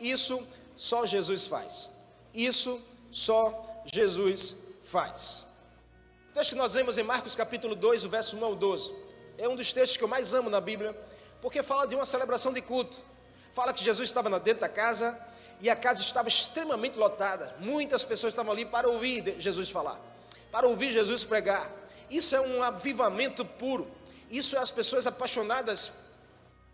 isso só Jesus faz. Isso só Jesus faz. O texto que nós vemos em Marcos capítulo 2, o verso 1 ao 12, é um dos textos que eu mais amo na Bíblia, porque fala de uma celebração de culto. Fala que Jesus estava dentro da casa e a casa estava extremamente lotada. Muitas pessoas estavam ali para ouvir Jesus falar, para ouvir Jesus pregar. Isso é um avivamento puro. Isso é as pessoas apaixonadas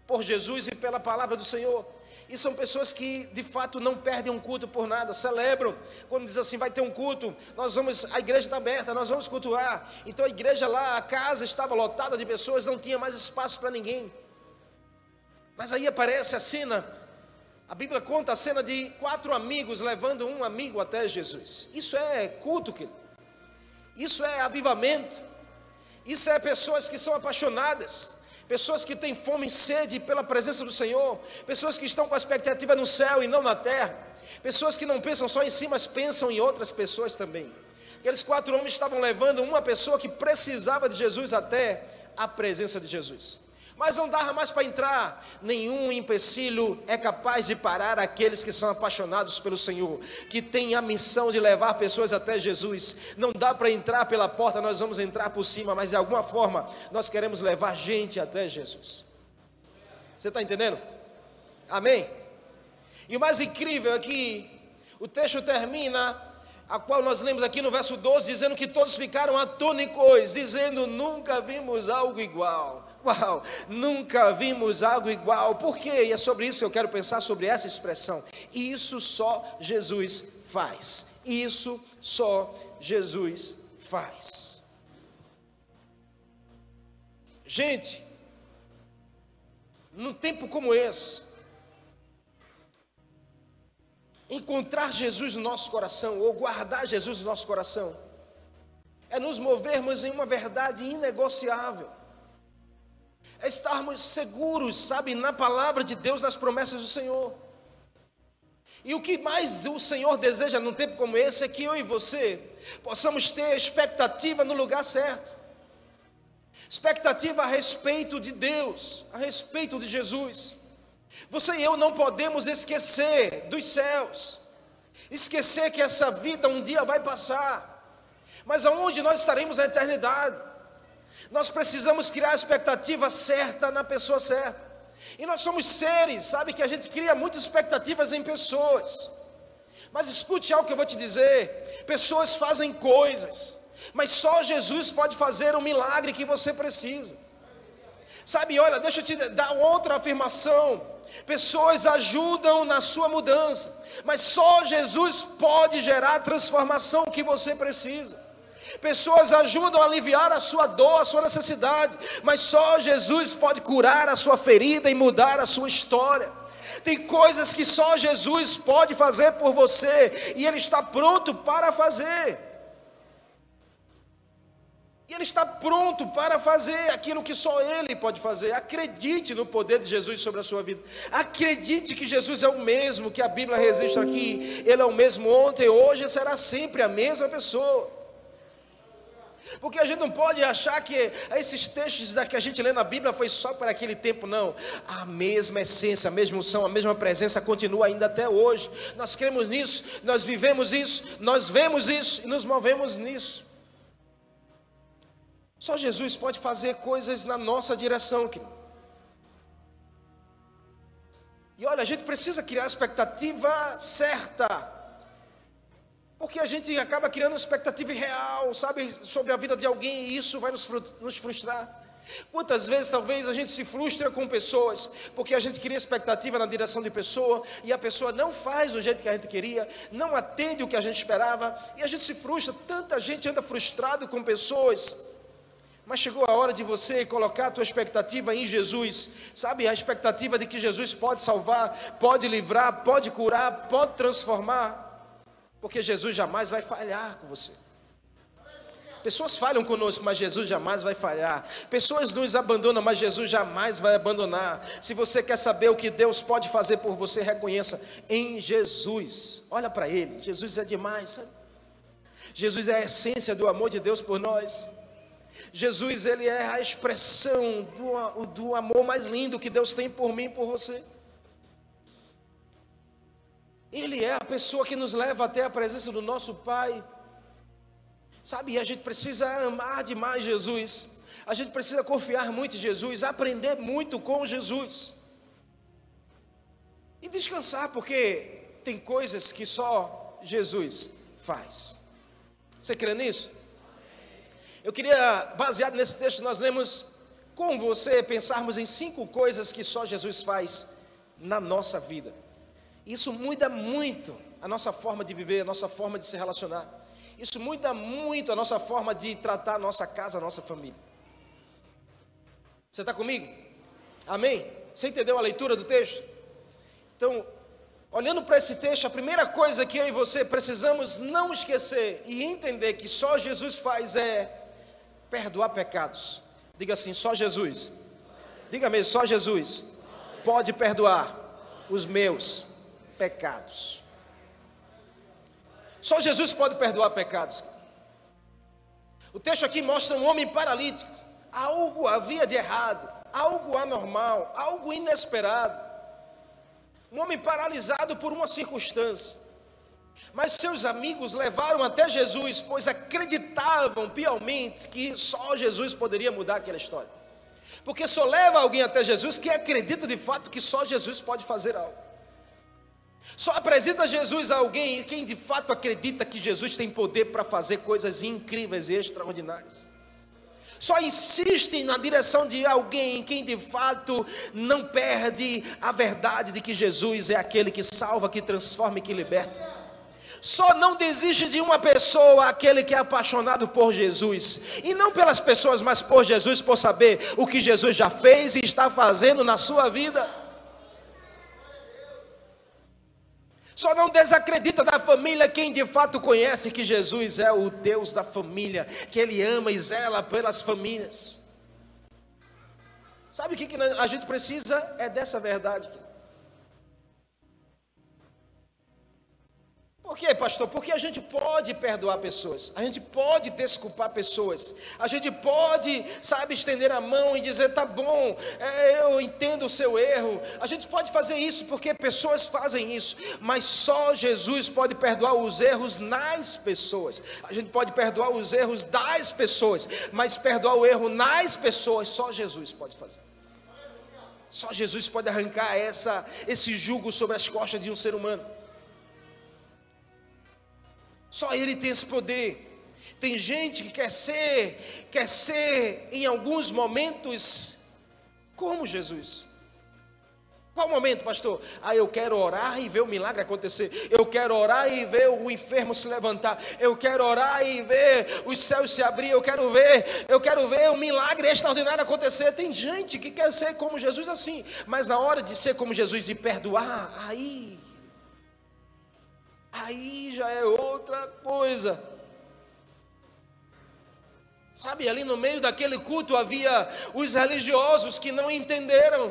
por Jesus e pela palavra do Senhor. E são pessoas que de fato não perdem um culto por nada, celebram. Quando diz assim, vai ter um culto, nós vamos, a igreja está aberta, nós vamos cultuar. Então a igreja lá, a casa estava lotada de pessoas, não tinha mais espaço para ninguém. Mas aí aparece a cena, a Bíblia conta a cena de quatro amigos levando um amigo até Jesus. Isso é culto, querido. Isso é avivamento. Isso é pessoas que são apaixonadas pessoas que têm fome e sede pela presença do Senhor, pessoas que estão com a expectativa no céu e não na terra, pessoas que não pensam só em si, mas pensam em outras pessoas também. Aqueles quatro homens estavam levando uma pessoa que precisava de Jesus até a presença de Jesus mas não dava mais para entrar. Nenhum empecilho é capaz de parar aqueles que são apaixonados pelo Senhor, que têm a missão de levar pessoas até Jesus. Não dá para entrar pela porta, nós vamos entrar por cima, mas de alguma forma nós queremos levar gente até Jesus. Você está entendendo? Amém? E o mais incrível é que o texto termina a qual nós lemos aqui no verso 12, dizendo que todos ficaram atônicos, dizendo: Nunca vimos algo igual. Uau, nunca vimos algo igual. Por quê? E é sobre isso que eu quero pensar sobre essa expressão. Isso só Jesus faz. Isso só Jesus faz. Gente, num tempo como esse, encontrar Jesus no nosso coração, ou guardar Jesus no nosso coração, é nos movermos em uma verdade inegociável é estarmos seguros, sabe, na palavra de Deus, nas promessas do Senhor. E o que mais o Senhor deseja num tempo como esse é que eu e você possamos ter expectativa no lugar certo. Expectativa a respeito de Deus, a respeito de Jesus. Você e eu não podemos esquecer dos céus, esquecer que essa vida um dia vai passar, mas aonde nós estaremos na eternidade? Nós precisamos criar a expectativa certa na pessoa certa. E nós somos seres, sabe, que a gente cria muitas expectativas em pessoas. Mas escute algo que eu vou te dizer: pessoas fazem coisas, mas só Jesus pode fazer o milagre que você precisa. Sabe, olha, deixa eu te dar outra afirmação. Pessoas ajudam na sua mudança, mas só Jesus pode gerar a transformação que você precisa. Pessoas ajudam a aliviar a sua dor, a sua necessidade, mas só Jesus pode curar a sua ferida e mudar a sua história. Tem coisas que só Jesus pode fazer por você e Ele está pronto para fazer. E Ele está pronto para fazer aquilo que só Ele pode fazer. Acredite no poder de Jesus sobre a sua vida. Acredite que Jesus é o mesmo que a Bíblia registra aqui. Ele é o mesmo ontem, hoje e será sempre a mesma pessoa. Porque a gente não pode achar que esses textos que a gente lê na Bíblia foi só para aquele tempo, não. A mesma essência, a mesma unção, a mesma presença continua ainda até hoje. Nós cremos nisso, nós vivemos isso, nós vemos isso e nos movemos nisso. Só Jesus pode fazer coisas na nossa direção, querido. E olha, a gente precisa criar a expectativa certa porque a gente acaba criando uma expectativa irreal, sabe, sobre a vida de alguém e isso vai nos, nos frustrar. Quantas vezes talvez a gente se frustra com pessoas, porque a gente cria expectativa na direção de pessoa e a pessoa não faz do jeito que a gente queria, não atende o que a gente esperava e a gente se frustra. Tanta gente anda frustrado com pessoas, mas chegou a hora de você colocar a tua expectativa em Jesus, sabe? A expectativa de que Jesus pode salvar, pode livrar, pode curar, pode transformar. Porque Jesus jamais vai falhar com você. Pessoas falham conosco, mas Jesus jamais vai falhar. Pessoas nos abandonam, mas Jesus jamais vai abandonar. Se você quer saber o que Deus pode fazer por você, reconheça em Jesus. Olha para Ele, Jesus é demais. Sabe? Jesus é a essência do amor de Deus por nós. Jesus, Ele é a expressão do, do amor mais lindo que Deus tem por mim e por você. Ele é a pessoa que nos leva até a presença do nosso Pai. Sabe, a gente precisa amar demais Jesus. A gente precisa confiar muito em Jesus, aprender muito com Jesus. E descansar, porque tem coisas que só Jesus faz. Você crê nisso? Eu queria, baseado nesse texto, nós lemos com você, pensarmos em cinco coisas que só Jesus faz na nossa vida. Isso muda muito a nossa forma de viver, a nossa forma de se relacionar. Isso muda muito a nossa forma de tratar a nossa casa, a nossa família. Você está comigo? Amém? Você entendeu a leitura do texto? Então, olhando para esse texto, a primeira coisa que eu e você precisamos não esquecer e entender que só Jesus faz é perdoar pecados. Diga assim: só Jesus. Diga mesmo, só Jesus pode perdoar os meus pecados. Só Jesus pode perdoar pecados. O texto aqui mostra um homem paralítico. Algo havia de errado, algo anormal, algo inesperado um homem paralisado por uma circunstância. Mas seus amigos levaram até Jesus, pois acreditavam piamente que só Jesus poderia mudar aquela história. Porque só leva alguém até Jesus que acredita de fato que só Jesus pode fazer algo. Só apresenta Jesus a alguém quem de fato acredita que Jesus tem poder para fazer coisas incríveis e extraordinárias só insistem na direção de alguém quem de fato não perde a verdade de que Jesus é aquele que salva, que transforma e que liberta. Só não desiste de uma pessoa aquele que é apaixonado por Jesus, e não pelas pessoas, mas por Jesus, por saber o que Jesus já fez e está fazendo na sua vida. Só não desacredita da família quem de fato conhece que Jesus é o Deus da família, que Ele ama e zela pelas famílias. Sabe o que a gente precisa? É dessa verdade. Pastor? Porque a gente pode perdoar pessoas, a gente pode desculpar pessoas, a gente pode, sabe, estender a mão e dizer: tá bom, é, eu entendo o seu erro. A gente pode fazer isso porque pessoas fazem isso, mas só Jesus pode perdoar os erros nas pessoas. A gente pode perdoar os erros das pessoas, mas perdoar o erro nas pessoas só Jesus pode fazer. Só Jesus pode arrancar essa, esse jugo sobre as costas de um ser humano. Só Ele tem esse poder. Tem gente que quer ser, quer ser em alguns momentos como Jesus. Qual momento, pastor? Ah, eu quero orar e ver o milagre acontecer. Eu quero orar e ver o enfermo se levantar. Eu quero orar e ver os céus se abrir. Eu quero ver, eu quero ver o milagre extraordinário acontecer. Tem gente que quer ser como Jesus assim, mas na hora de ser como Jesus, de perdoar, aí aí já é outra coisa. Sabe, ali no meio daquele culto havia os religiosos que não entenderam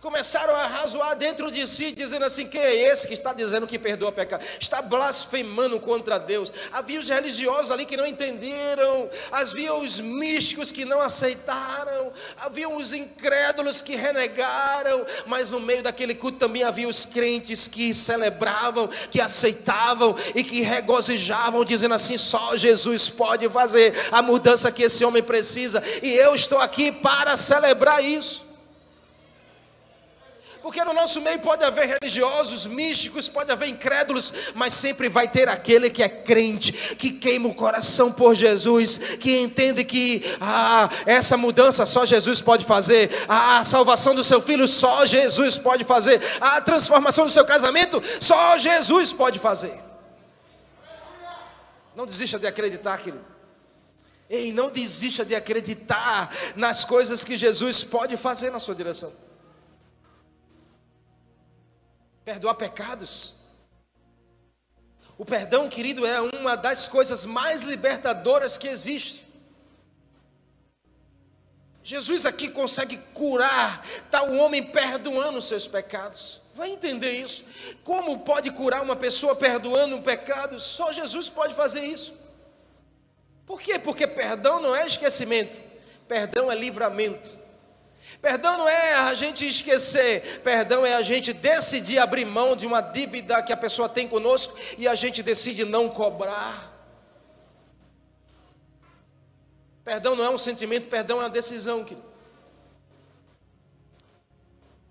começaram a razoar dentro de si, dizendo assim: quem é esse que está dizendo que perdoa pecado? Está blasfemando contra Deus. Havia os religiosos ali que não entenderam, havia os místicos que não aceitaram, havia os incrédulos que renegaram, mas no meio daquele culto também havia os crentes que celebravam, que aceitavam e que regozijavam, dizendo assim: só Jesus pode fazer a mudança que esse homem precisa, e eu estou aqui para celebrar isso. Porque no nosso meio pode haver religiosos, místicos, pode haver incrédulos, mas sempre vai ter aquele que é crente, que queima o coração por Jesus, que entende que ah, essa mudança só Jesus pode fazer, a salvação do seu filho só Jesus pode fazer, a transformação do seu casamento só Jesus pode fazer. Não desista de acreditar, querido. Ei, não desista de acreditar nas coisas que Jesus pode fazer na sua direção perdoar pecados. O perdão, querido, é uma das coisas mais libertadoras que existe. Jesus aqui consegue curar tal homem perdoando os seus pecados. Vai entender isso? Como pode curar uma pessoa perdoando um pecado? Só Jesus pode fazer isso. Por quê? Porque perdão não é esquecimento, perdão é livramento. Perdão não é a gente esquecer, perdão é a gente decidir abrir mão de uma dívida que a pessoa tem conosco e a gente decide não cobrar. Perdão não é um sentimento, perdão é uma decisão, querido.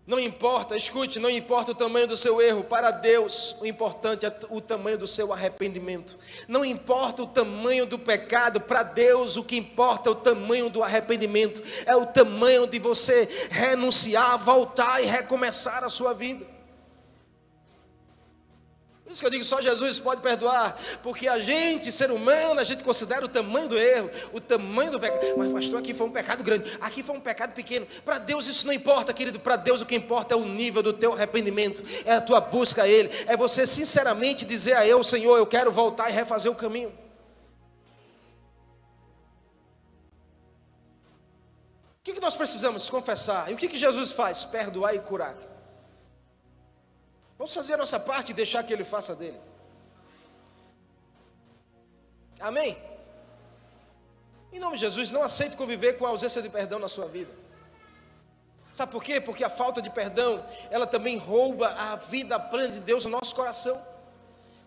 Não importa, escute, não importa o tamanho do seu erro, para Deus o importante é o tamanho do seu arrependimento. Não importa o tamanho do pecado, para Deus o que importa é o tamanho do arrependimento, é o tamanho de você renunciar, voltar e recomeçar a sua vida isso que eu digo, só Jesus pode perdoar, porque a gente, ser humano, a gente considera o tamanho do erro, o tamanho do pecado. Mas, pastor, aqui foi um pecado grande, aqui foi um pecado pequeno. Para Deus isso não importa, querido. Para Deus o que importa é o nível do teu arrependimento, é a tua busca a Ele, é você sinceramente dizer a Eu, Senhor, eu quero voltar e refazer o caminho. O que, nós precisamos confessar? E o que Jesus faz? Perdoar e curar. Vamos fazer a nossa parte e deixar que Ele faça dele. Amém? Em nome de Jesus, não aceite conviver com a ausência de perdão na sua vida. Sabe por quê? Porque a falta de perdão, ela também rouba a vida plena de Deus no nosso coração.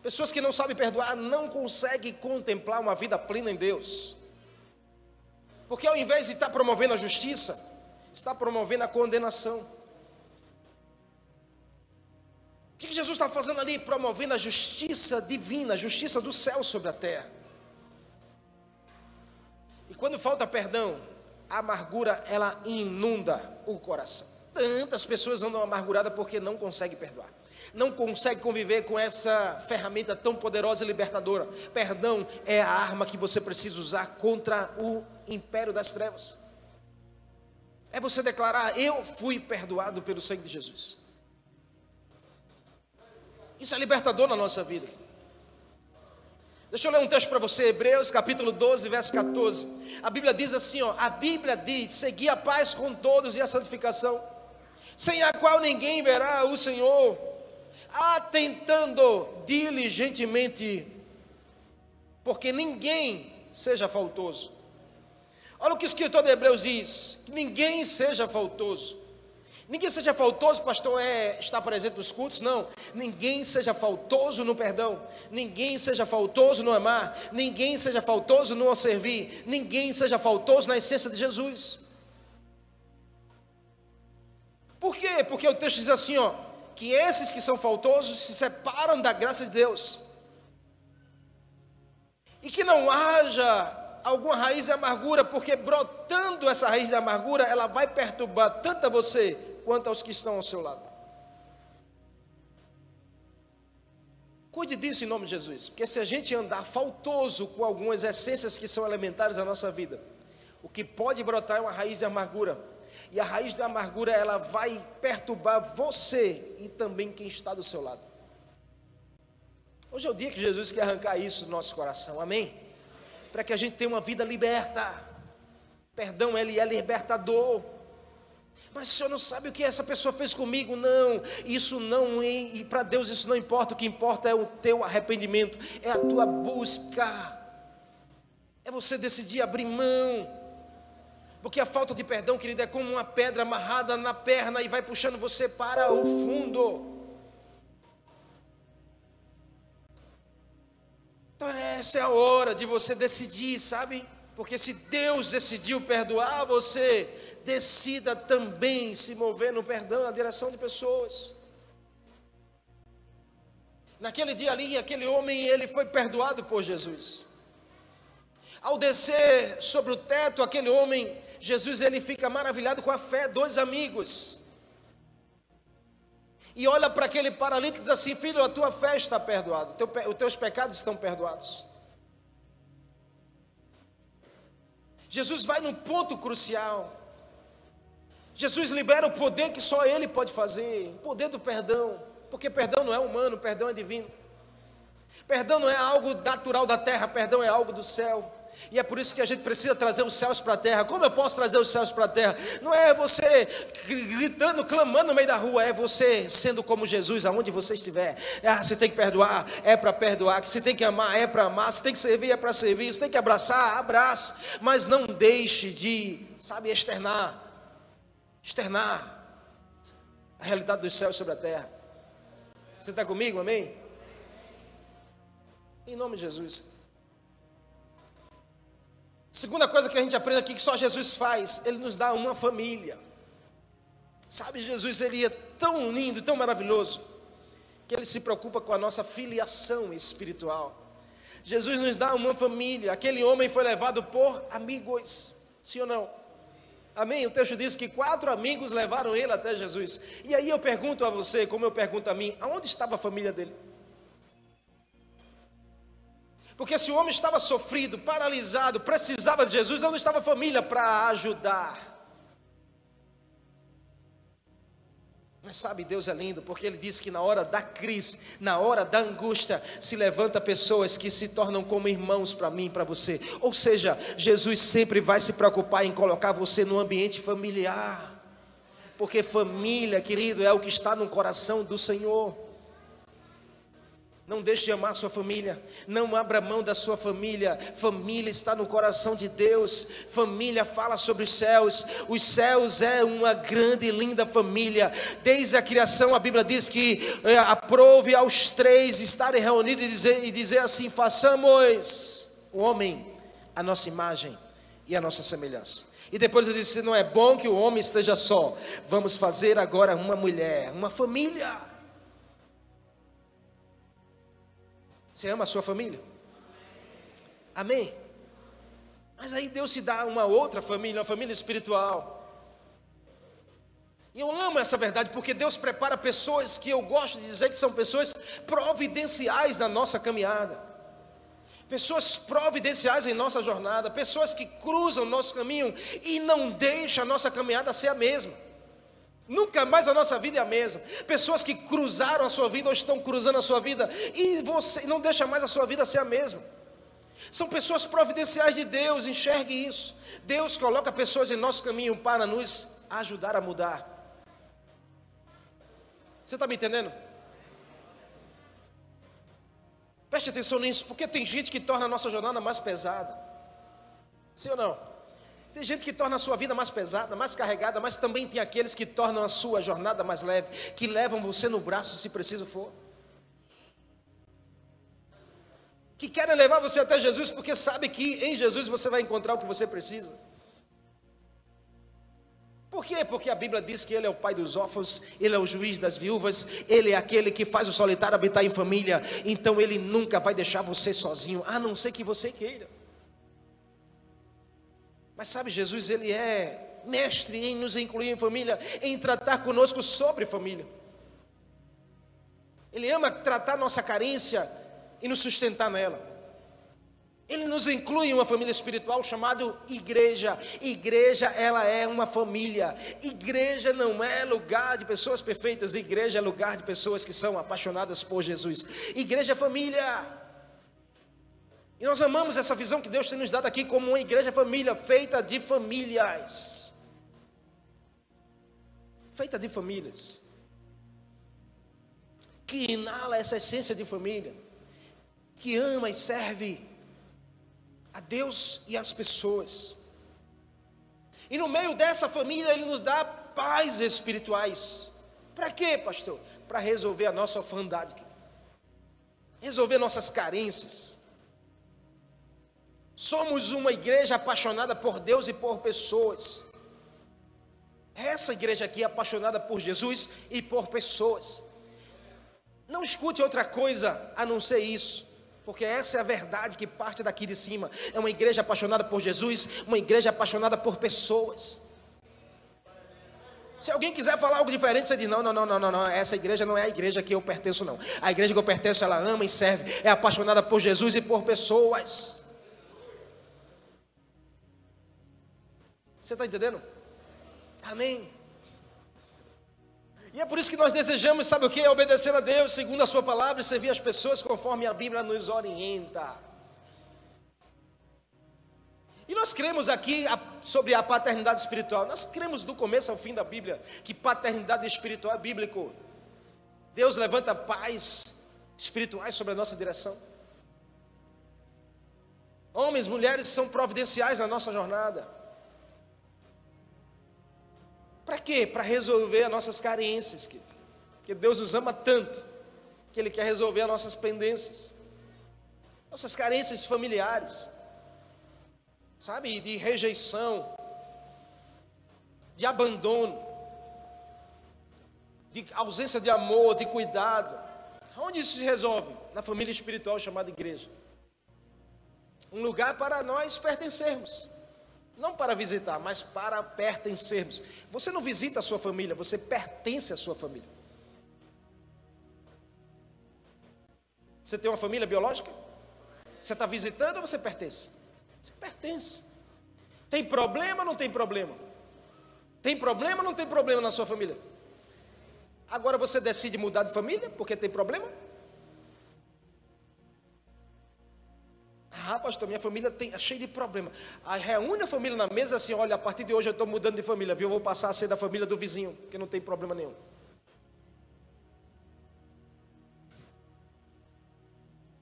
Pessoas que não sabem perdoar não conseguem contemplar uma vida plena em Deus. Porque ao invés de estar promovendo a justiça, está promovendo a condenação. O que Jesus está fazendo ali? Promovendo a justiça divina, a justiça do céu sobre a terra. E quando falta perdão, a amargura ela inunda o coração. Tantas pessoas andam amarguradas porque não conseguem perdoar. Não conseguem conviver com essa ferramenta tão poderosa e libertadora. Perdão é a arma que você precisa usar contra o império das trevas. É você declarar: Eu fui perdoado pelo sangue de Jesus. Isso é libertador na nossa vida. Deixa eu ler um texto para você, Hebreus capítulo 12, verso 14. A Bíblia diz assim: ó, a Bíblia diz: segui a paz com todos e a santificação, sem a qual ninguém verá o Senhor, atentando diligentemente, porque ninguém seja faltoso. Olha o que o escritor de Hebreus diz: ninguém seja faltoso. Ninguém seja faltoso, pastor, é estar presente nos cultos, não. Ninguém seja faltoso no perdão. Ninguém seja faltoso no amar. Ninguém seja faltoso no servir. Ninguém seja faltoso na essência de Jesus. Por quê? Porque o texto diz assim, ó, que esses que são faltosos se separam da graça de Deus. E que não haja alguma raiz de amargura, porque brotando essa raiz de amargura, ela vai perturbar tanto a você quanto aos que estão ao seu lado. Cuide disso em nome de Jesus, porque se a gente andar faltoso com algumas essências que são elementares da nossa vida, o que pode brotar é uma raiz de amargura. E a raiz da amargura ela vai perturbar você e também quem está do seu lado. Hoje é o dia que Jesus quer arrancar isso do nosso coração. Amém? Para que a gente tenha uma vida liberta. Perdão, ele é libertador. Mas o senhor não sabe o que essa pessoa fez comigo? Não, isso não, e para Deus isso não importa, o que importa é o teu arrependimento, é a tua busca, é você decidir abrir mão, porque a falta de perdão, querido, é como uma pedra amarrada na perna e vai puxando você para o fundo. Então, essa é a hora de você decidir, sabe? Porque se Deus decidiu perdoar você, decida também se mover no perdão, na direção de pessoas. Naquele dia ali, aquele homem, ele foi perdoado por Jesus. Ao descer sobre o teto, aquele homem, Jesus, ele fica maravilhado com a fé, dois amigos. E olha para aquele paralítico e diz assim: Filho, a tua fé está perdoada, os teus pecados estão perdoados. Jesus vai num ponto crucial. Jesus libera o poder que só Ele pode fazer, o poder do perdão, porque perdão não é humano, perdão é divino. Perdão não é algo natural da terra, perdão é algo do céu. E é por isso que a gente precisa trazer os céus para a terra. Como eu posso trazer os céus para a terra? Não é você gritando, clamando no meio da rua, é você sendo como Jesus, aonde você estiver. É, você tem que perdoar, é para perdoar. Se tem que amar, é para amar. Se tem que servir, é para servir. Se tem que abraçar, abraça. Mas não deixe de, sabe, externar externar a realidade dos céus sobre a terra. Você está comigo, amém? Em nome de Jesus. Segunda coisa que a gente aprende aqui que só Jesus faz, ele nos dá uma família. Sabe, Jesus ele é tão lindo, tão maravilhoso, que ele se preocupa com a nossa filiação espiritual. Jesus nos dá uma família. Aquele homem foi levado por amigos, sim ou não? Amém? O texto diz que quatro amigos levaram ele até Jesus. E aí eu pergunto a você, como eu pergunto a mim, aonde estava a família dele? Porque se o homem estava sofrido, paralisado, precisava de Jesus, onde estava a família para ajudar? Mas sabe, Deus é lindo, porque Ele diz que na hora da crise, na hora da angústia, se levanta pessoas que se tornam como irmãos para mim para você. Ou seja, Jesus sempre vai se preocupar em colocar você no ambiente familiar. Porque família, querido, é o que está no coração do Senhor. Não deixe de amar sua família. Não abra mão da sua família. Família está no coração de Deus. Família fala sobre os céus. Os céus é uma grande e linda família. Desde a criação, a Bíblia diz que é, aprove aos três estarem reunidos e dizer, e dizer assim: façamos o homem a nossa imagem e a nossa semelhança. E depois ele disse: não é bom que o homem esteja só. Vamos fazer agora uma mulher, uma família. Você ama a sua família? Amém? Mas aí Deus se dá uma outra família, uma família espiritual. E eu amo essa verdade porque Deus prepara pessoas que eu gosto de dizer que são pessoas providenciais na nossa caminhada. Pessoas providenciais em nossa jornada, pessoas que cruzam o nosso caminho e não deixam a nossa caminhada ser a mesma. Nunca mais a nossa vida é a mesma. Pessoas que cruzaram a sua vida ou estão cruzando a sua vida e você não deixa mais a sua vida ser a mesma. São pessoas providenciais de Deus, enxergue isso. Deus coloca pessoas em nosso caminho para nos ajudar a mudar. Você está me entendendo? Preste atenção nisso, porque tem gente que torna a nossa jornada mais pesada. Sim ou não? Tem gente que torna a sua vida mais pesada, mais carregada, mas também tem aqueles que tornam a sua jornada mais leve, que levam você no braço se preciso for. Que querem levar você até Jesus porque sabe que em Jesus você vai encontrar o que você precisa. Por quê? Porque a Bíblia diz que Ele é o pai dos órfãos, Ele é o juiz das viúvas, Ele é aquele que faz o solitário habitar em família, então Ele nunca vai deixar você sozinho, a não ser que você queira. Mas sabe, Jesus, ele é mestre em nos incluir em família, em tratar conosco sobre família. Ele ama tratar nossa carência e nos sustentar nela. Ele nos inclui em uma família espiritual chamada igreja. Igreja, ela é uma família. Igreja não é lugar de pessoas perfeitas, igreja é lugar de pessoas que são apaixonadas por Jesus. Igreja é família. E nós amamos essa visão que Deus tem nos dado aqui como uma igreja família, feita de famílias. Feita de famílias. Que inala essa essência de família. Que ama e serve a Deus e as pessoas. E no meio dessa família, Ele nos dá paz espirituais. Para quê, pastor? Para resolver a nossa orfandade, resolver nossas carências Somos uma igreja apaixonada por Deus e por pessoas. Essa igreja aqui é apaixonada por Jesus e por pessoas. Não escute outra coisa a não ser isso, porque essa é a verdade que parte daqui de cima. É uma igreja apaixonada por Jesus, uma igreja apaixonada por pessoas. Se alguém quiser falar algo diferente, você diz: não, não, não, não, não, essa igreja não é a igreja que eu pertenço, não. A igreja que eu pertenço, ela ama e serve, é apaixonada por Jesus e por pessoas. Você está entendendo? Amém. E é por isso que nós desejamos, sabe o que? Obedecer a Deus segundo a Sua palavra e servir as pessoas conforme a Bíblia nos orienta. E nós cremos aqui sobre a paternidade espiritual. Nós cremos do começo ao fim da Bíblia que paternidade espiritual é bíblico. Deus levanta pais espirituais sobre a nossa direção. Homens, mulheres são providenciais na nossa jornada. Para quê? Para resolver as nossas carências, porque Deus nos ama tanto que Ele quer resolver as nossas pendências, nossas carências familiares, sabe, de rejeição, de abandono, de ausência de amor, de cuidado. Onde isso se resolve? Na família espiritual chamada igreja. Um lugar para nós pertencermos. Não para visitar, mas para pertencermos. Você não visita a sua família, você pertence à sua família. Você tem uma família biológica? Você está visitando ou você pertence? Você pertence. Tem problema ou não tem problema? Tem problema ou não tem problema na sua família? Agora você decide mudar de família porque tem problema? Ah, pastor, minha família tem, é cheia de problema. Aí reúne a família na mesa assim: olha, a partir de hoje eu estou mudando de família, viu? Eu vou passar a ser da família do vizinho, porque não tem problema nenhum.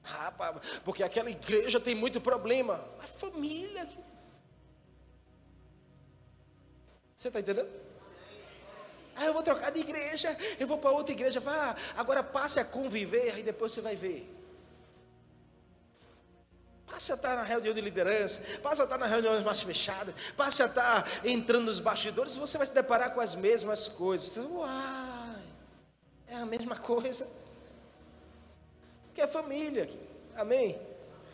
Ah, porque aquela igreja tem muito problema. A família. Você está entendendo? Ah, eu vou trocar de igreja, eu vou para outra igreja. Vá, agora passe a conviver, aí depois você vai ver. Passe a estar na reunião de liderança, passe a estar nas reuniões mais fechadas, passe a estar entrando nos bastidores, você vai se deparar com as mesmas coisas. Você, Uai, é a mesma coisa. Que é família. Amém?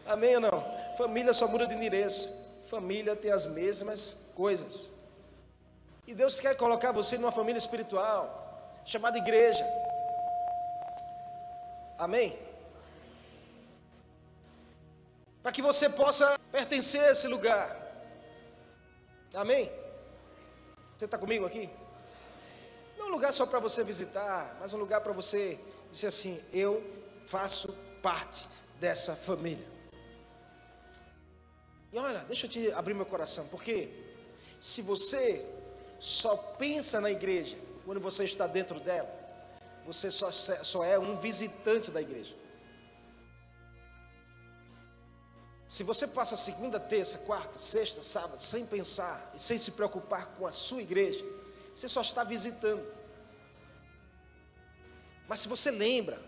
Amém ou não? Família só muda de endereço. Família tem as mesmas coisas. E Deus quer colocar você numa família espiritual, chamada igreja. Amém? Para que você possa pertencer a esse lugar. Amém? Você está comigo aqui? Não é um lugar só para você visitar, mas um lugar para você dizer assim: eu faço parte dessa família. E olha, deixa eu te abrir meu coração, porque se você só pensa na igreja quando você está dentro dela, você só, só é um visitante da igreja. Se você passa segunda, terça, quarta, sexta, sábado, sem pensar e sem se preocupar com a sua igreja, você só está visitando. Mas se você lembra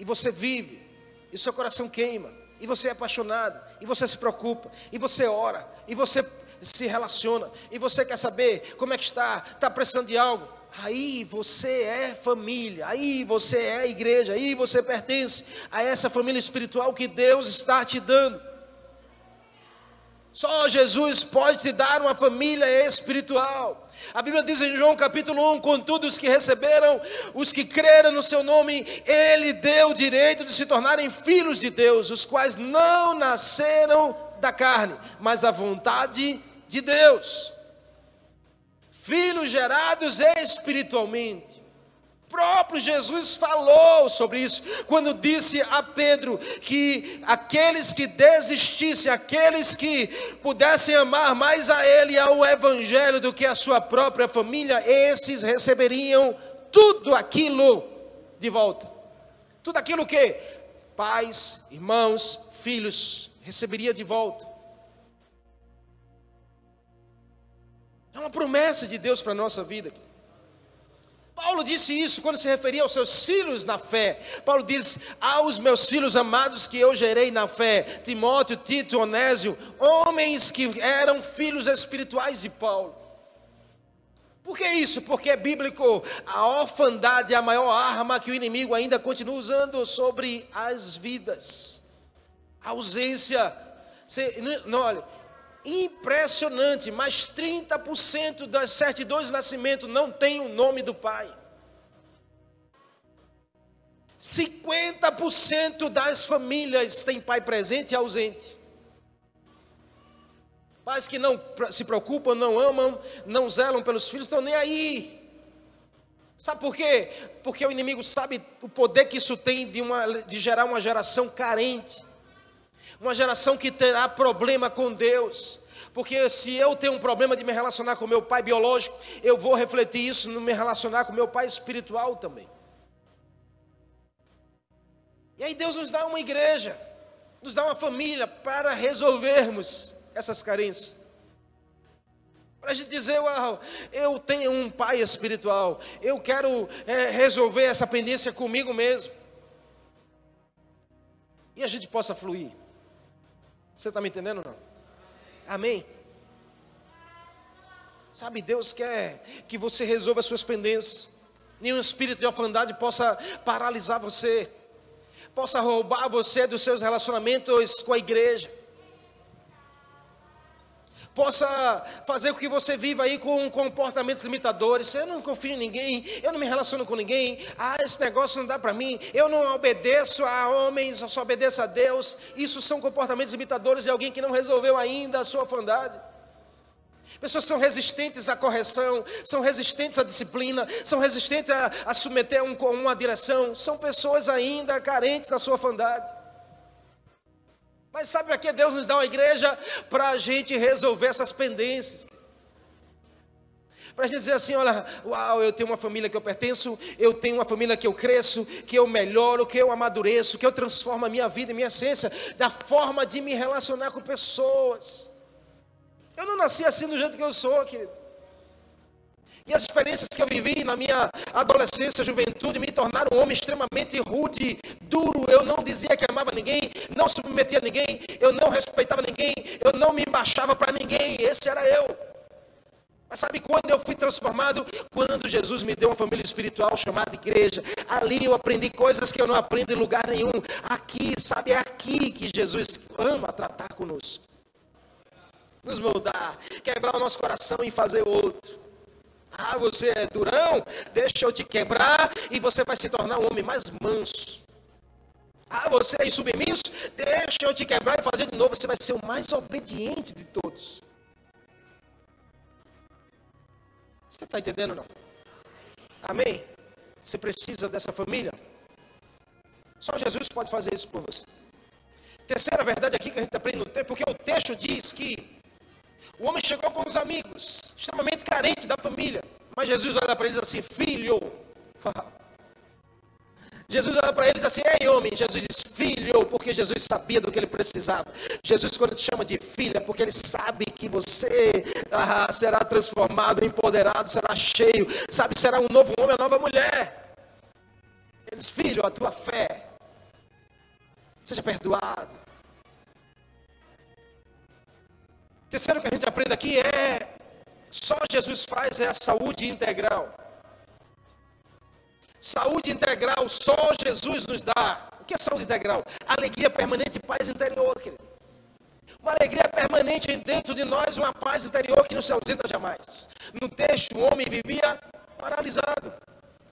e você vive, e seu coração queima, e você é apaixonado, e você se preocupa, e você ora, e você se relaciona e você quer saber como é que está, está precisando de algo, aí você é família, aí você é igreja, aí você pertence a essa família espiritual que Deus está te dando. Só Jesus pode te dar uma família espiritual. A Bíblia diz em João capítulo 1: Contudo, os que receberam, os que creram no seu nome, Ele deu o direito de se tornarem filhos de Deus, os quais não nasceram da carne, mas a vontade de Deus, filhos gerados espiritualmente. Próprio Jesus falou sobre isso, quando disse a Pedro que aqueles que desistissem, aqueles que pudessem amar mais a Ele e ao Evangelho do que a sua própria família, esses receberiam tudo aquilo de volta. Tudo aquilo que pais, irmãos, filhos receberia de volta. É uma promessa de Deus para a nossa vida. Paulo disse isso quando se referia aos seus filhos na fé. Paulo diz: Aos meus filhos amados que eu gerei na fé, Timóteo, Tito, Onésio, homens que eram filhos espirituais de Paulo. Por que isso? Porque é bíblico. A orfandade é a maior arma que o inimigo ainda continua usando sobre as vidas. A ausência. Você, não, olha, impressionante, mas 30% das certidões de nascimento não tem o nome do pai. 50% das famílias têm pai presente e ausente. Pais que não se preocupam, não amam, não zelam pelos filhos, estão nem aí. Sabe por quê? Porque o inimigo sabe o poder que isso tem de, uma, de gerar uma geração carente uma geração que terá problema com Deus. Porque se eu tenho um problema de me relacionar com meu pai biológico, eu vou refletir isso no me relacionar com meu pai espiritual também. E aí Deus nos dá uma igreja, nos dá uma família para resolvermos essas carências. Para a gente dizer, uau, eu tenho um pai espiritual, eu quero é, resolver essa pendência comigo mesmo. E a gente possa fluir. Você está me entendendo ou não? Amém? Sabe, Deus quer que você resolva as suas pendências. Nenhum espírito de orfandade possa paralisar você, possa roubar você dos seus relacionamentos com a igreja possa fazer com que você viva aí com comportamentos limitadores. Eu não confio em ninguém, eu não me relaciono com ninguém. Ah, esse negócio não dá para mim. Eu não obedeço a homens, eu só obedeço a Deus. Isso são comportamentos limitadores de alguém que não resolveu ainda a sua fandade. Pessoas são resistentes à correção, são resistentes à disciplina, são resistentes a, a submeter um, uma direção, são pessoas ainda carentes da sua fandade. Mas sabe para que Deus nos dá uma igreja? Para a gente resolver essas pendências. Para a gente dizer assim: olha, uau, eu tenho uma família que eu pertenço, eu tenho uma família que eu cresço, que eu melhoro, que eu amadureço, que eu transformo a minha vida e minha essência, da forma de me relacionar com pessoas. Eu não nasci assim do jeito que eu sou, querido. E as experiências que eu vivi na minha adolescência, juventude, me tornaram um homem extremamente rude, duro. Eu não dizia que amava ninguém, não submetia ninguém, eu não respeitava ninguém, eu não me baixava para ninguém. Esse era eu. Mas sabe quando eu fui transformado? Quando Jesus me deu uma família espiritual chamada igreja. Ali eu aprendi coisas que eu não aprendo em lugar nenhum. Aqui, sabe, é aqui que Jesus ama tratar conosco. Nos moldar, quebrar o nosso coração e fazer outro. Ah, você é durão? Deixa eu te quebrar e você vai se tornar um homem mais manso. Ah, você é insubmisso? Deixa eu te quebrar e fazer de novo. Você vai ser o mais obediente de todos. Você está entendendo não? Amém? Você precisa dessa família? Só Jesus pode fazer isso por você. Terceira verdade aqui que a gente aprende no tempo, porque o texto diz que o homem chegou com os amigos, extremamente carente da família. Mas Jesus olha para eles assim: Filho. Jesus olha para eles assim: Ei, homem. Jesus diz: Filho, porque Jesus sabia do que ele precisava. Jesus, quando te chama de filha, porque ele sabe que você ah, será transformado, empoderado, será cheio, sabe, será um novo homem, uma nova mulher. Eles, filho, a tua fé, seja perdoado. Terceiro que a gente aprende aqui é só Jesus faz é a saúde integral. Saúde integral só Jesus nos dá. O que é saúde integral? Alegria permanente e paz interior, querido. Uma alegria permanente dentro de nós, uma paz interior que não se ausenta jamais. No texto, o homem vivia paralisado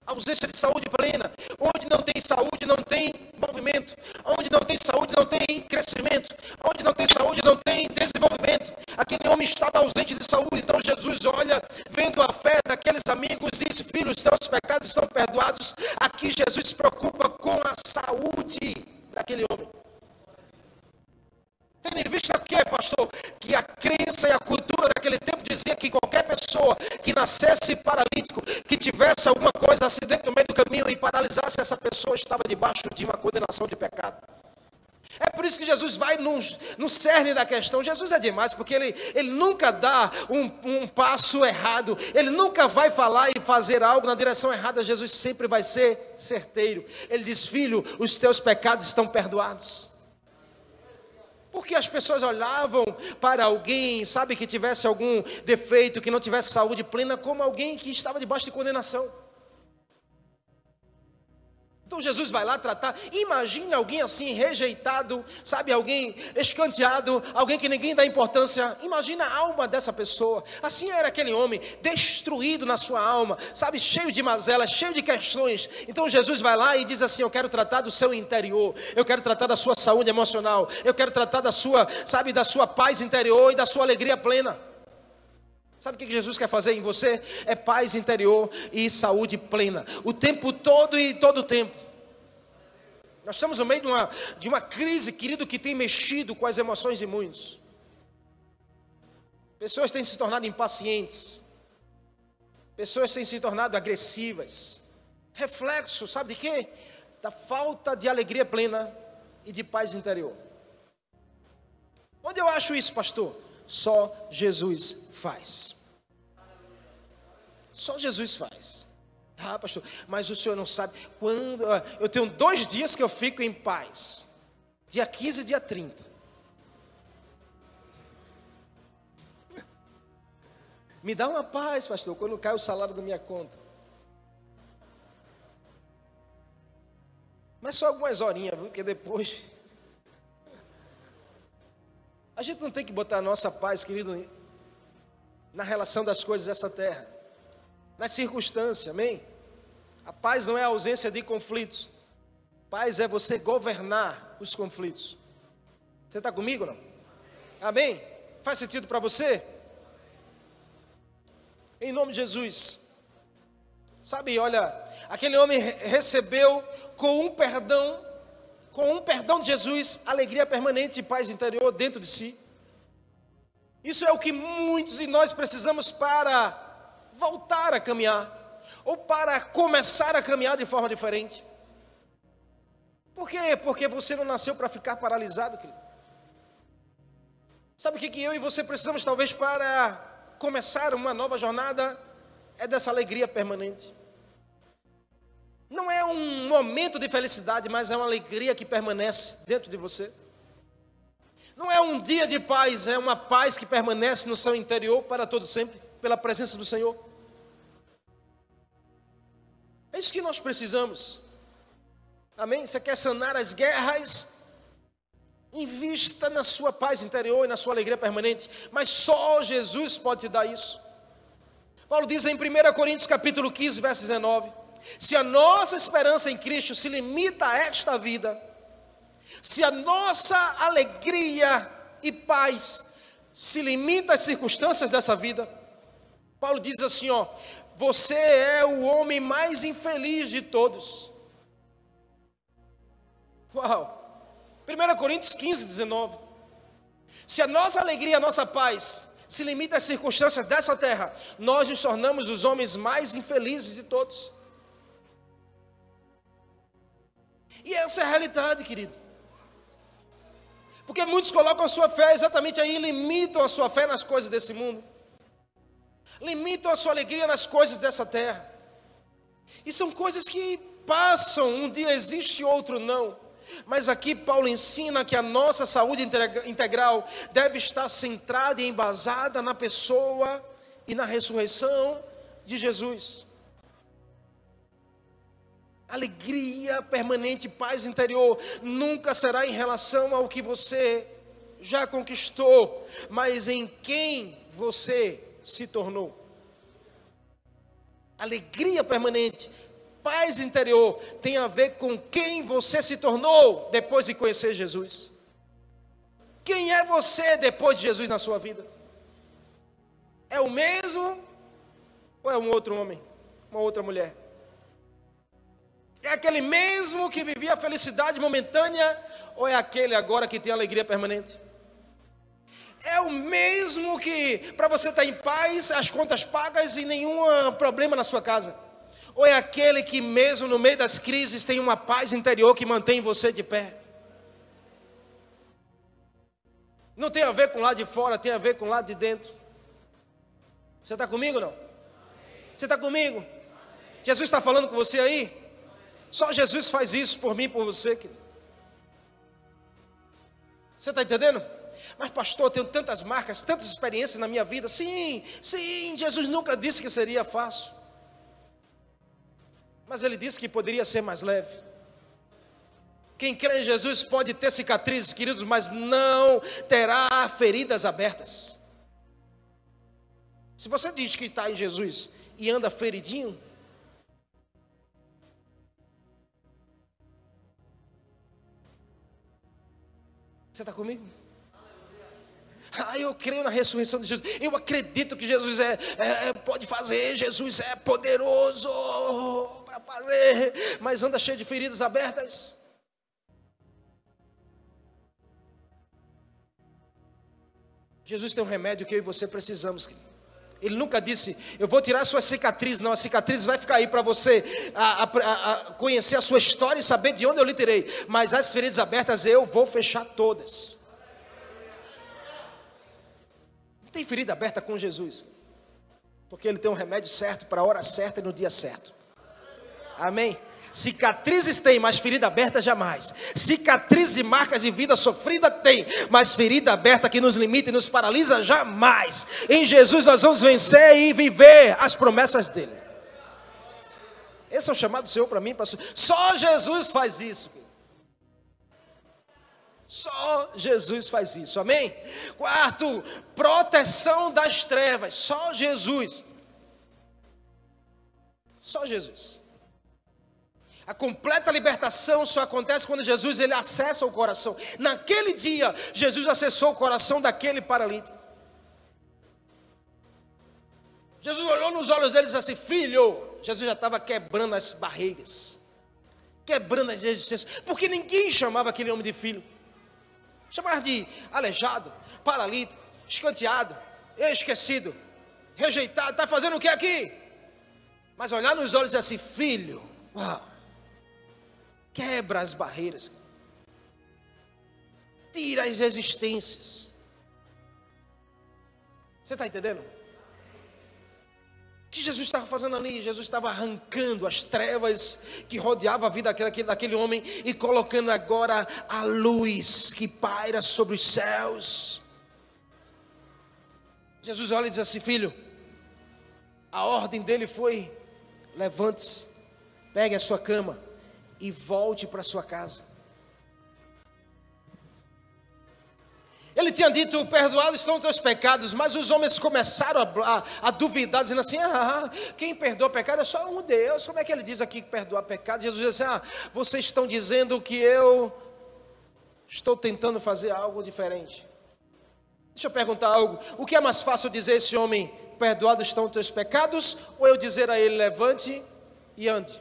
ausência de saúde plena. Onde não tem saúde, não tem movimento. Onde não tem saúde, não tem crescimento. Onde não tem saúde, não tem desenvolvimento. Aquele homem estava ausente de saúde. Então Jesus olha, vendo a fé daqueles amigos, diz: Filhos, teus pecados estão perdoados. Aqui Jesus se preocupa com a saúde daquele homem. Tendo em vista o que, pastor? Que a crença e a cultura daquele tempo dizia que qualquer pessoa que nascesse paralítico, que tivesse alguma coisa acidente no meio do caminho e paralisasse essa pessoa, estava debaixo de uma condenação de pecado. É por isso que Jesus vai no, no cerne da questão. Jesus é demais, porque ele, ele nunca dá um, um passo errado, ele nunca vai falar e fazer algo na direção errada. Jesus sempre vai ser certeiro. Ele diz: Filho, os teus pecados estão perdoados. Porque as pessoas olhavam para alguém, sabe, que tivesse algum defeito, que não tivesse saúde plena, como alguém que estava debaixo de condenação. Então Jesus vai lá tratar. Imagina alguém assim, rejeitado, sabe, alguém escanteado, alguém que ninguém dá importância. Imagina a alma dessa pessoa. Assim era aquele homem, destruído na sua alma, sabe, cheio de mazelas, cheio de questões. Então Jesus vai lá e diz assim: Eu quero tratar do seu interior, eu quero tratar da sua saúde emocional, eu quero tratar da sua, sabe, da sua paz interior e da sua alegria plena. Sabe o que Jesus quer fazer em você? É paz interior e saúde plena. O tempo todo e todo o tempo. Nós estamos no meio de uma, de uma crise, querido, que tem mexido com as emoções de muitos. Pessoas têm se tornado impacientes. Pessoas têm se tornado agressivas. Reflexo, sabe de quê? Da falta de alegria plena e de paz interior. Onde eu acho isso, pastor? Só Jesus faz. Só Jesus faz. Ah, pastor, mas o senhor não sabe quando. Eu tenho dois dias que eu fico em paz. Dia 15 e dia 30. Me dá uma paz, pastor, quando cai o salário da minha conta. Mas só algumas horinhas, viu? Porque depois. A gente não tem que botar a nossa paz, querido, na relação das coisas dessa terra, nas circunstâncias, amém? A paz não é a ausência de conflitos, paz é você governar os conflitos. Você está comigo não? Amém? Faz sentido para você? Em nome de Jesus. Sabe, olha, aquele homem recebeu com um perdão, com um perdão de Jesus, alegria permanente e paz interior dentro de si. Isso é o que muitos de nós precisamos para voltar a caminhar, ou para começar a caminhar de forma diferente. Por quê? Porque você não nasceu para ficar paralisado, querido. Sabe o que, que eu e você precisamos, talvez, para começar uma nova jornada? É dessa alegria permanente. Não é um momento de felicidade, mas é uma alegria que permanece dentro de você. Não é um dia de paz, é uma paz que permanece no seu interior para todo sempre, pela presença do Senhor. É isso que nós precisamos. Amém? Você quer sanar as guerras? Invista na sua paz interior e na sua alegria permanente. Mas só Jesus pode te dar isso. Paulo diz em 1 Coríntios capítulo 15, verso 19: Se a nossa esperança em Cristo se limita a esta vida, se a nossa alegria e paz se limita às circunstâncias dessa vida, Paulo diz assim: ó, você é o homem mais infeliz de todos. Uau! 1 Coríntios 15, 19. Se a nossa alegria, a nossa paz se limita às circunstâncias dessa terra, nós nos tornamos os homens mais infelizes de todos. E essa é a realidade, querido. Porque muitos colocam a sua fé exatamente aí, limitam a sua fé nas coisas desse mundo, limitam a sua alegria nas coisas dessa terra. E são coisas que passam, um dia existe, outro não. Mas aqui Paulo ensina que a nossa saúde integral deve estar centrada e embasada na pessoa e na ressurreição de Jesus alegria permanente, paz interior, nunca será em relação ao que você já conquistou, mas em quem você se tornou. Alegria permanente, paz interior, tem a ver com quem você se tornou depois de conhecer Jesus. Quem é você depois de Jesus na sua vida? É o mesmo ou é um outro homem, uma outra mulher? É aquele mesmo que vivia a felicidade momentânea ou é aquele agora que tem alegria permanente? É o mesmo que para você estar em paz, as contas pagas e nenhum problema na sua casa? Ou é aquele que mesmo no meio das crises tem uma paz interior que mantém você de pé? Não tem a ver com lá de fora, tem a ver com lá de dentro. Você está comigo não? Você está comigo? Jesus está falando com você aí? Só Jesus faz isso por mim e por você. Querido. Você está entendendo? Mas, pastor, eu tenho tantas marcas, tantas experiências na minha vida. Sim, sim, Jesus nunca disse que seria fácil. Mas ele disse que poderia ser mais leve. Quem crê em Jesus pode ter cicatrizes, queridos, mas não terá feridas abertas. Se você diz que está em Jesus e anda feridinho, Você está comigo? Ah, eu creio na ressurreição de Jesus. Eu acredito que Jesus é, é, é pode fazer. Jesus é poderoso para fazer. Mas anda cheio de feridas abertas. Jesus tem um remédio que eu e você precisamos. Ele nunca disse, eu vou tirar sua cicatriz. Não, a cicatriz vai ficar aí para você a, a, a conhecer a sua história e saber de onde eu lhe tirei. Mas as feridas abertas eu vou fechar todas. Não tem ferida aberta com Jesus. Porque ele tem um remédio certo para a hora certa e no dia certo. Amém? Cicatrizes tem, mas ferida aberta jamais. Cicatrizes e marcas de vida sofrida tem, mas ferida aberta que nos limita e nos paralisa jamais. Em Jesus nós vamos vencer e viver as promessas dele. Esse é o chamado do Senhor para mim, pastor. Só Jesus faz isso. Só Jesus faz isso, amém? Quarto, proteção das trevas, só Jesus. Só Jesus. A completa libertação só acontece quando Jesus ele acessa o coração. Naquele dia, Jesus acessou o coração daquele paralítico. Jesus olhou nos olhos dele e disse assim: Filho, Jesus já estava quebrando as barreiras, quebrando as resistências, porque ninguém chamava aquele homem de filho. Chamar de aleijado, paralítico, escanteado, esquecido, rejeitado. Está fazendo o que aqui? Mas olhar nos olhos e assim, filho, uau, quebra as barreiras, tira as resistências. Você está entendendo? Que Jesus estava fazendo ali? Jesus estava arrancando as trevas que rodeavam a vida daquele, daquele homem e colocando agora a luz que paira sobre os céus. Jesus olha e diz assim: Filho, a ordem dele foi: levante-se, pegue a sua cama e volte para sua casa. Ele tinha dito: Perdoados estão os teus pecados, mas os homens começaram a, a, a duvidar, dizendo assim: ah, quem perdoa pecado é só um Deus. Como é que ele diz aqui que perdoar pecado? Jesus disse assim: Ah, vocês estão dizendo que eu estou tentando fazer algo diferente. Deixa eu perguntar algo: o que é mais fácil dizer a esse homem: Perdoados estão os teus pecados, ou eu dizer a ele: Levante e ande?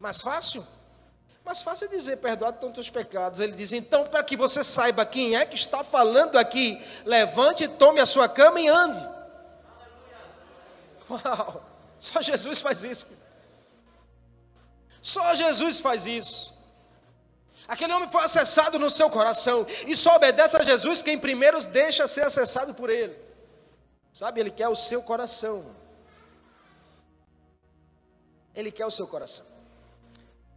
Mais fácil? Mais fácil dizer, perdoado teus pecados. Ele diz, então, para que você saiba quem é que está falando aqui, levante, tome a sua cama e ande. Uau, só Jesus faz isso. Só Jesus faz isso. Aquele homem foi acessado no seu coração e só obedece a Jesus quem primeiro deixa ser acessado por ele. Sabe, ele quer o seu coração. Ele quer o seu coração.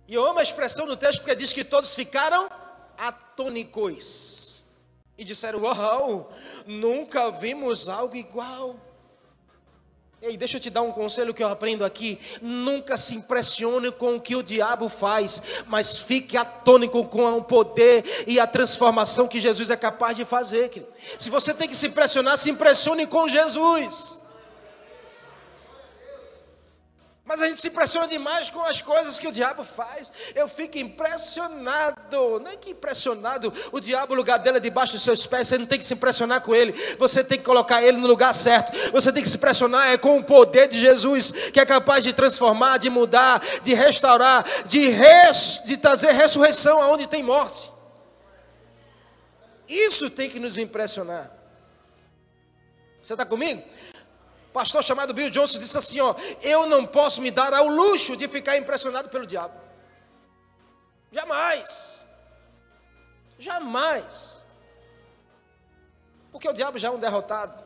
E eu amo a expressão no texto porque diz que todos ficaram atônicos. E disseram: Uau, nunca vimos algo igual. Ei, deixa eu te dar um conselho que eu aprendo aqui. Nunca se impressione com o que o diabo faz, mas fique atônico com o poder e a transformação que Jesus é capaz de fazer. Se você tem que se impressionar, se impressione com Jesus. Mas a gente se impressiona demais com as coisas que o diabo faz. Eu fico impressionado. Nem que impressionado. O diabo, o lugar dele é debaixo dos seus pés. Você não tem que se impressionar com ele. Você tem que colocar ele no lugar certo. Você tem que se impressionar é com o poder de Jesus, que é capaz de transformar, de mudar, de restaurar, de, res, de trazer ressurreição aonde tem morte. Isso tem que nos impressionar. Você está comigo? Pastor chamado Bill Johnson disse assim: ó, eu não posso me dar ao luxo de ficar impressionado pelo diabo. Jamais. Jamais. Porque o diabo já é um derrotado.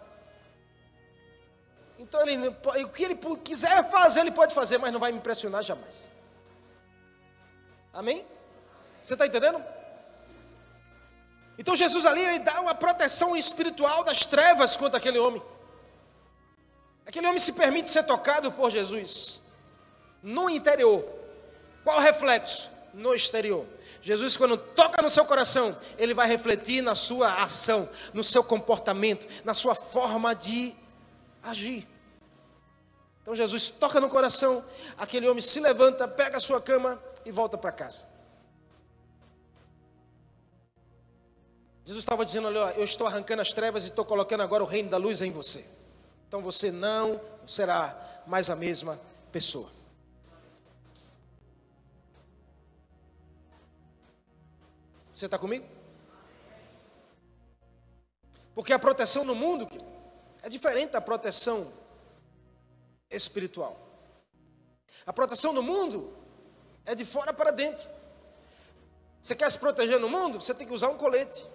Então ele, o que ele quiser fazer, ele pode fazer, mas não vai me impressionar jamais. Amém? Você está entendendo? Então Jesus ali ele dá uma proteção espiritual das trevas contra aquele homem. Aquele homem se permite ser tocado por Jesus no interior. Qual reflexo? No exterior. Jesus, quando toca no seu coração, ele vai refletir na sua ação, no seu comportamento, na sua forma de agir. Então Jesus toca no coração, aquele homem se levanta, pega a sua cama e volta para casa. Jesus estava dizendo: Olha, eu estou arrancando as trevas e estou colocando agora o reino da luz em você. Então você não será mais a mesma pessoa. Você está comigo? Porque a proteção no mundo é diferente da proteção espiritual. A proteção no mundo é de fora para dentro. Você quer se proteger no mundo? Você tem que usar um colete.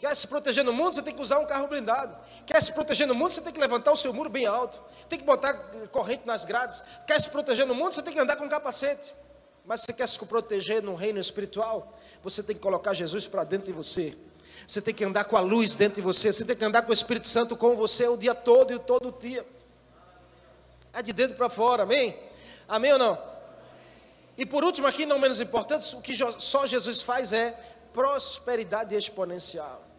Quer se proteger no mundo, você tem que usar um carro blindado. Quer se proteger no mundo, você tem que levantar o seu muro bem alto. Tem que botar corrente nas grades. Quer se proteger no mundo, você tem que andar com capacete. Mas se você quer se proteger no reino espiritual, você tem que colocar Jesus para dentro de você. Você tem que andar com a luz dentro de você. Você tem que andar com o Espírito Santo com você o dia todo e todo o dia. É de dentro para fora, amém? Amém ou não? E por último, aqui, não menos importante, o que só Jesus faz é prosperidade exponencial.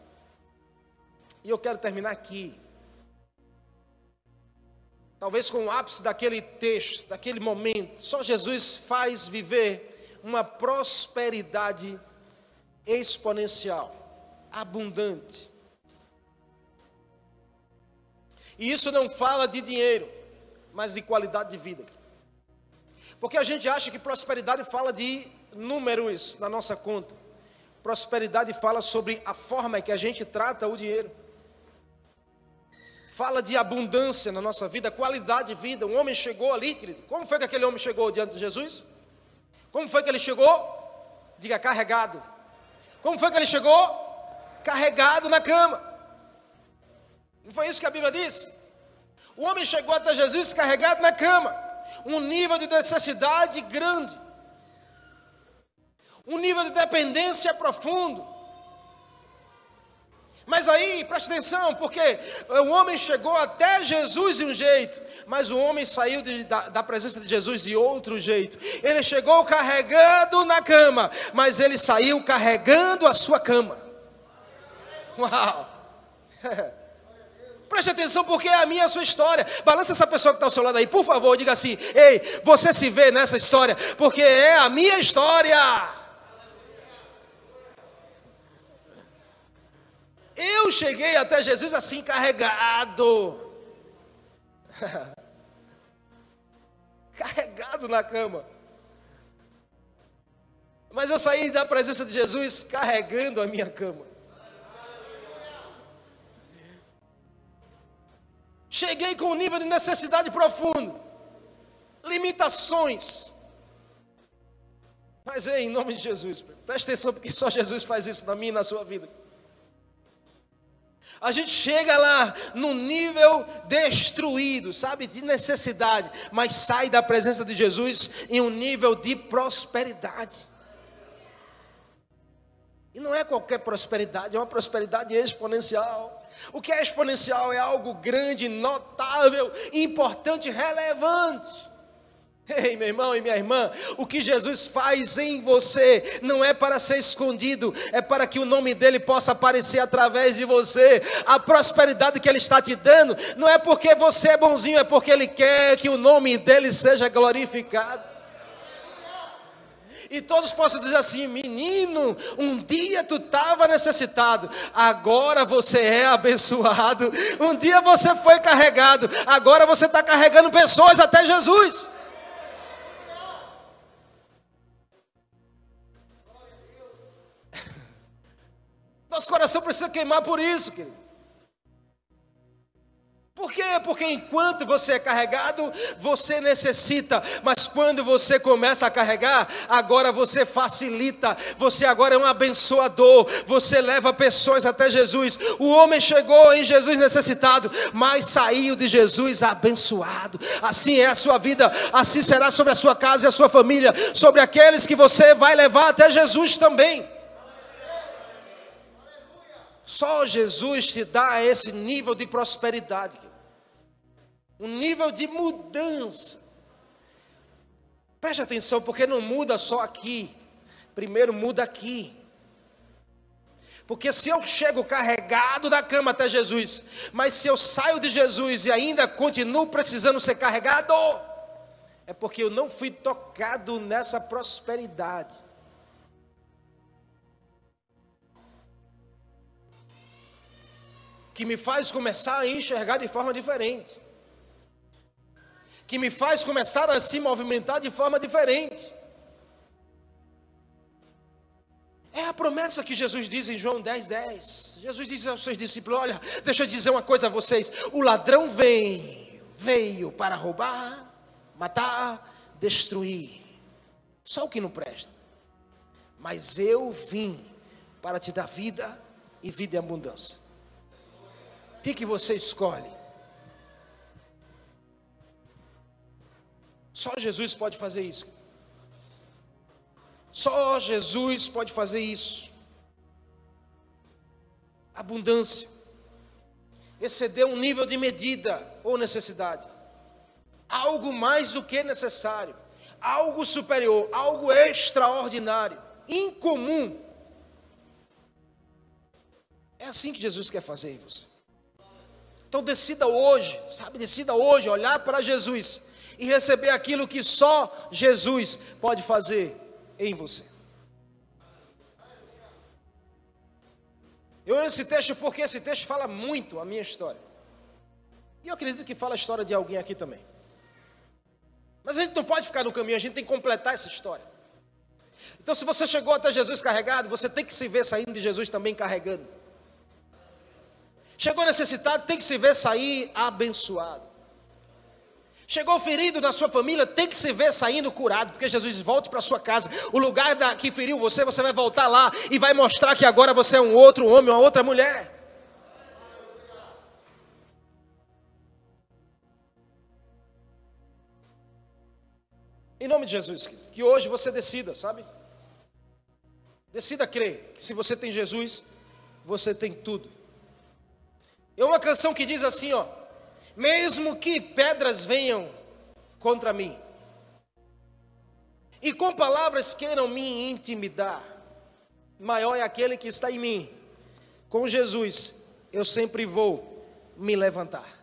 E eu quero terminar aqui. Talvez com o ápice daquele texto, daquele momento. Só Jesus faz viver uma prosperidade exponencial, abundante. E isso não fala de dinheiro, mas de qualidade de vida. Porque a gente acha que prosperidade fala de números na nossa conta. Prosperidade fala sobre a forma que a gente trata o dinheiro fala de abundância na nossa vida, qualidade de vida. Um homem chegou ali, querido. Como foi que aquele homem chegou diante de Jesus? Como foi que ele chegou? Diga carregado. Como foi que ele chegou? Carregado na cama. Não foi isso que a Bíblia diz? O homem chegou até Jesus carregado na cama. Um nível de necessidade grande. Um nível de dependência profundo. Mas aí, preste atenção, porque o homem chegou até Jesus de um jeito, mas o homem saiu de, da, da, presença de Jesus de outro jeito. Ele chegou carregando na cama, mas ele saiu carregando a sua cama. Uau! Preste atenção, porque é a minha a sua história. Balança essa pessoa que está ao seu lado aí, por favor, diga assim: Ei, você se vê nessa história, porque é a minha história. Eu cheguei até Jesus assim carregado. carregado na cama. Mas eu saí da presença de Jesus carregando a minha cama. Cheguei com um nível de necessidade profundo, limitações. Mas ei, em nome de Jesus, preste atenção, porque só Jesus faz isso na minha e na sua vida. A gente chega lá no nível destruído, sabe, de necessidade, mas sai da presença de Jesus em um nível de prosperidade. E não é qualquer prosperidade, é uma prosperidade exponencial. O que é exponencial é algo grande, notável, importante, relevante. Ei, meu irmão e minha irmã, o que Jesus faz em você não é para ser escondido, é para que o nome dele possa aparecer através de você. A prosperidade que ele está te dando não é porque você é bonzinho, é porque ele quer que o nome dele seja glorificado. E todos possam dizer assim: menino, um dia tu estava necessitado, agora você é abençoado. Um dia você foi carregado, agora você está carregando pessoas até Jesus. Nosso coração precisa queimar por isso, querido. Por quê? Porque enquanto você é carregado, você necessita, mas quando você começa a carregar, agora você facilita, você agora é um abençoador, você leva pessoas até Jesus. O homem chegou em Jesus necessitado, mas saiu de Jesus abençoado. Assim é a sua vida, assim será sobre a sua casa e a sua família, sobre aqueles que você vai levar até Jesus também. Só Jesus te dá esse nível de prosperidade, um nível de mudança. Preste atenção, porque não muda só aqui, primeiro muda aqui. Porque se eu chego carregado da cama até Jesus, mas se eu saio de Jesus e ainda continuo precisando ser carregado, é porque eu não fui tocado nessa prosperidade. Que me faz começar a enxergar de forma diferente, que me faz começar a se movimentar de forma diferente. É a promessa que Jesus diz em João 10, 10. Jesus diz aos seus discípulos: Olha, deixa eu dizer uma coisa a vocês: o ladrão vem, veio para roubar, matar, destruir. Só o que não presta. Mas eu vim para te dar vida e vida em abundância. O que, que você escolhe? Só Jesus pode fazer isso. Só Jesus pode fazer isso. Abundância. Exceder um nível de medida ou necessidade. Algo mais do que necessário. Algo superior, algo extraordinário, incomum. É assim que Jesus quer fazer em você. Então decida hoje, sabe, decida hoje olhar para Jesus e receber aquilo que só Jesus pode fazer em você. Eu amo esse texto porque esse texto fala muito a minha história. E eu acredito que fala a história de alguém aqui também. Mas a gente não pode ficar no caminho, a gente tem que completar essa história. Então, se você chegou até Jesus carregado, você tem que se ver saindo de Jesus também carregando. Chegou necessitado, tem que se ver sair abençoado. Chegou ferido na sua família, tem que se ver saindo curado, porque Jesus volte para sua casa. O lugar da, que feriu você, você vai voltar lá e vai mostrar que agora você é um outro homem, uma outra mulher. Em nome de Jesus, que hoje você decida, sabe? Decida crer que se você tem Jesus, você tem tudo. É uma canção que diz assim, ó: Mesmo que pedras venham contra mim, e com palavras queiram me intimidar, maior é aquele que está em mim. Com Jesus, eu sempre vou me levantar.